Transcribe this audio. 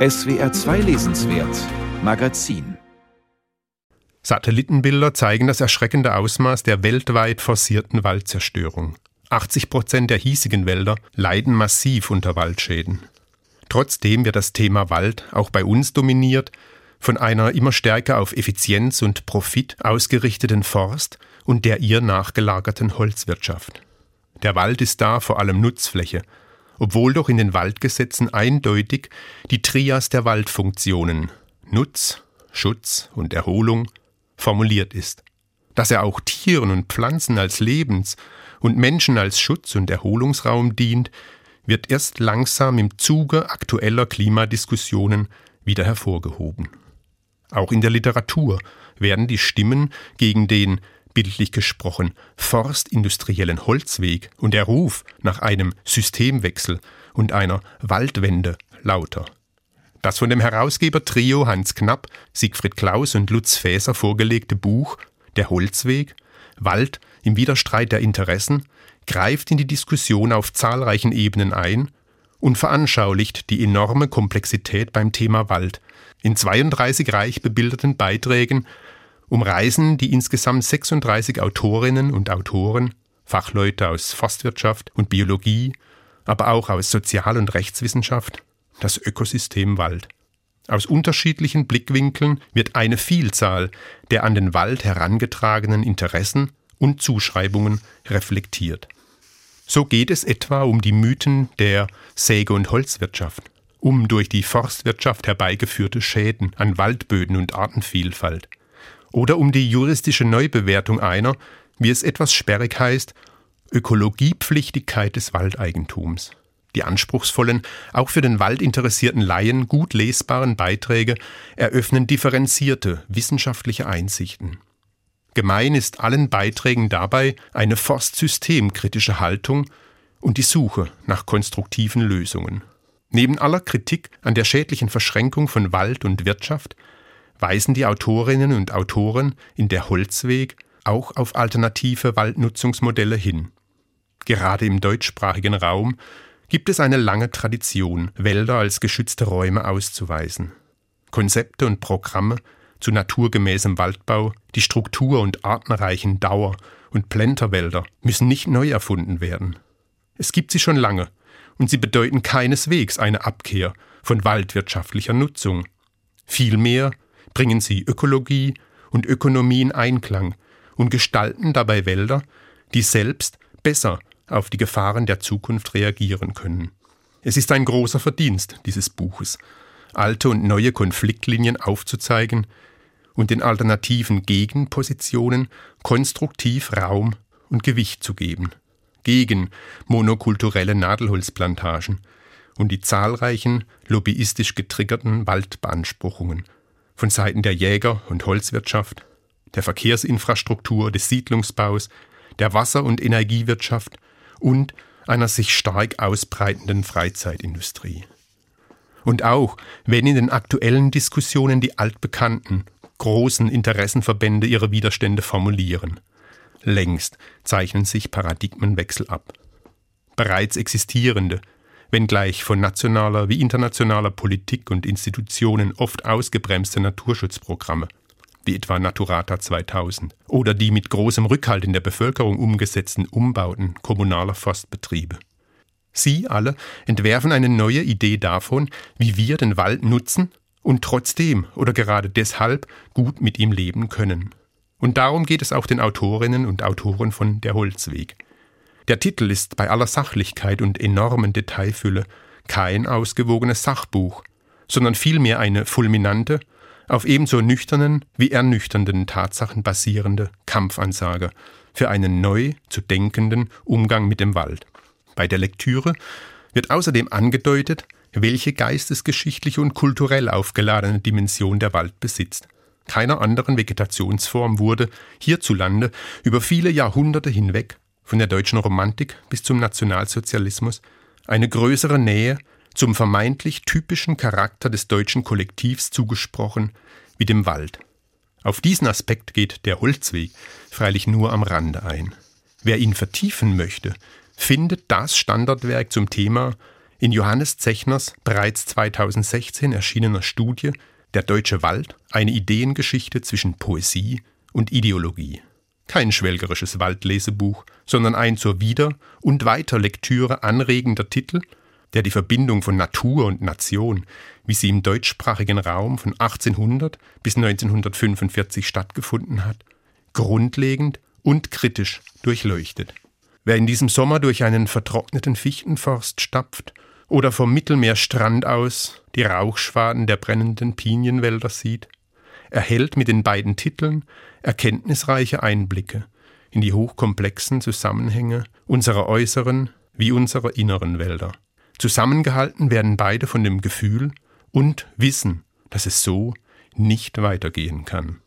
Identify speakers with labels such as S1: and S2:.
S1: SWR 2 Lesenswert Magazin
S2: Satellitenbilder zeigen das erschreckende Ausmaß der weltweit forcierten Waldzerstörung. 80 Prozent der hiesigen Wälder leiden massiv unter Waldschäden. Trotzdem wird das Thema Wald auch bei uns dominiert von einer immer stärker auf Effizienz und Profit ausgerichteten Forst und der ihr nachgelagerten Holzwirtschaft. Der Wald ist da vor allem Nutzfläche, obwohl doch in den Waldgesetzen eindeutig die Trias der Waldfunktionen Nutz, Schutz und Erholung formuliert ist. Dass er auch Tieren und Pflanzen als Lebens- und Menschen als Schutz- und Erholungsraum dient, wird erst langsam im Zuge aktueller Klimadiskussionen wieder hervorgehoben. Auch in der Literatur werden die Stimmen gegen den, bildlich gesprochen, forstindustriellen Holzweg und der Ruf nach einem Systemwechsel und einer Waldwende lauter. Das von dem Herausgeber Trio Hans Knapp, Siegfried Klaus und Lutz Fäser vorgelegte Buch Der Holzweg, Wald im Widerstreit der Interessen, greift in die Diskussion auf zahlreichen Ebenen ein und veranschaulicht die enorme Komplexität beim Thema Wald in 32 reich bebilderten Beiträgen umreisen die insgesamt 36 Autorinnen und Autoren, Fachleute aus Forstwirtschaft und Biologie, aber auch aus Sozial- und Rechtswissenschaft, das Ökosystem Wald. Aus unterschiedlichen Blickwinkeln wird eine Vielzahl der an den Wald herangetragenen Interessen und Zuschreibungen reflektiert. So geht es etwa um die Mythen der Säge- und Holzwirtschaft, um durch die Forstwirtschaft herbeigeführte Schäden an Waldböden und Artenvielfalt, oder um die juristische Neubewertung einer, wie es etwas sperrig heißt, Ökologiepflichtigkeit des Waldeigentums. Die anspruchsvollen, auch für den Wald interessierten Laien gut lesbaren Beiträge eröffnen differenzierte wissenschaftliche Einsichten. Gemein ist allen Beiträgen dabei eine forstsystemkritische Haltung und die Suche nach konstruktiven Lösungen. Neben aller Kritik an der schädlichen Verschränkung von Wald und Wirtschaft weisen die Autorinnen und Autoren in der Holzweg auch auf alternative Waldnutzungsmodelle hin. Gerade im deutschsprachigen Raum gibt es eine lange Tradition, Wälder als geschützte Räume auszuweisen. Konzepte und Programme zu naturgemäßem Waldbau, die Struktur- und artenreichen Dauer- und Plenterwälder müssen nicht neu erfunden werden. Es gibt sie schon lange, und sie bedeuten keineswegs eine Abkehr von waldwirtschaftlicher Nutzung. Vielmehr bringen sie Ökologie und Ökonomie in Einklang und gestalten dabei Wälder, die selbst besser auf die Gefahren der Zukunft reagieren können. Es ist ein großer Verdienst dieses Buches, alte und neue Konfliktlinien aufzuzeigen und den alternativen Gegenpositionen konstruktiv Raum und Gewicht zu geben, gegen monokulturelle Nadelholzplantagen und die zahlreichen lobbyistisch getriggerten Waldbeanspruchungen von Seiten der Jäger- und Holzwirtschaft, der Verkehrsinfrastruktur, des Siedlungsbaus, der Wasser- und Energiewirtschaft und einer sich stark ausbreitenden Freizeitindustrie. Und auch wenn in den aktuellen Diskussionen die altbekannten, großen Interessenverbände ihre Widerstände formulieren, längst zeichnen sich Paradigmenwechsel ab. Bereits existierende, wenngleich von nationaler wie internationaler Politik und Institutionen oft ausgebremste Naturschutzprogramme wie etwa Naturata 2000 oder die mit großem Rückhalt in der Bevölkerung umgesetzten Umbauten kommunaler Forstbetriebe. Sie alle entwerfen eine neue Idee davon, wie wir den Wald nutzen und trotzdem oder gerade deshalb gut mit ihm leben können. Und darum geht es auch den Autorinnen und Autoren von Der Holzweg. Der Titel ist bei aller Sachlichkeit und enormen Detailfülle kein ausgewogenes Sachbuch, sondern vielmehr eine fulminante auf ebenso nüchternen wie ernüchternden Tatsachen basierende Kampfansage für einen neu zu denkenden Umgang mit dem Wald. Bei der Lektüre wird außerdem angedeutet, welche geistesgeschichtliche und kulturell aufgeladene Dimension der Wald besitzt. Keiner anderen Vegetationsform wurde hierzulande über viele Jahrhunderte hinweg, von der deutschen Romantik bis zum Nationalsozialismus, eine größere Nähe zum vermeintlich typischen Charakter des deutschen Kollektivs zugesprochen wie dem Wald. Auf diesen Aspekt geht der Holzweg freilich nur am Rande ein. Wer ihn vertiefen möchte, findet das Standardwerk zum Thema In Johannes Zechners bereits 2016 erschienener Studie Der deutsche Wald, eine Ideengeschichte zwischen Poesie und Ideologie. Kein schwelgerisches Waldlesebuch, sondern ein zur Wieder- und Weiterlektüre anregender Titel, der die Verbindung von Natur und Nation, wie sie im deutschsprachigen Raum von 1800 bis 1945 stattgefunden hat, grundlegend und kritisch durchleuchtet. Wer in diesem Sommer durch einen vertrockneten Fichtenforst stapft oder vom Mittelmeerstrand aus die Rauchschwaden der brennenden Pinienwälder sieht, erhält mit den beiden Titeln erkenntnisreiche Einblicke in die hochkomplexen Zusammenhänge unserer äußeren wie unserer inneren Wälder. Zusammengehalten werden beide von dem Gefühl und Wissen, dass es so nicht weitergehen kann.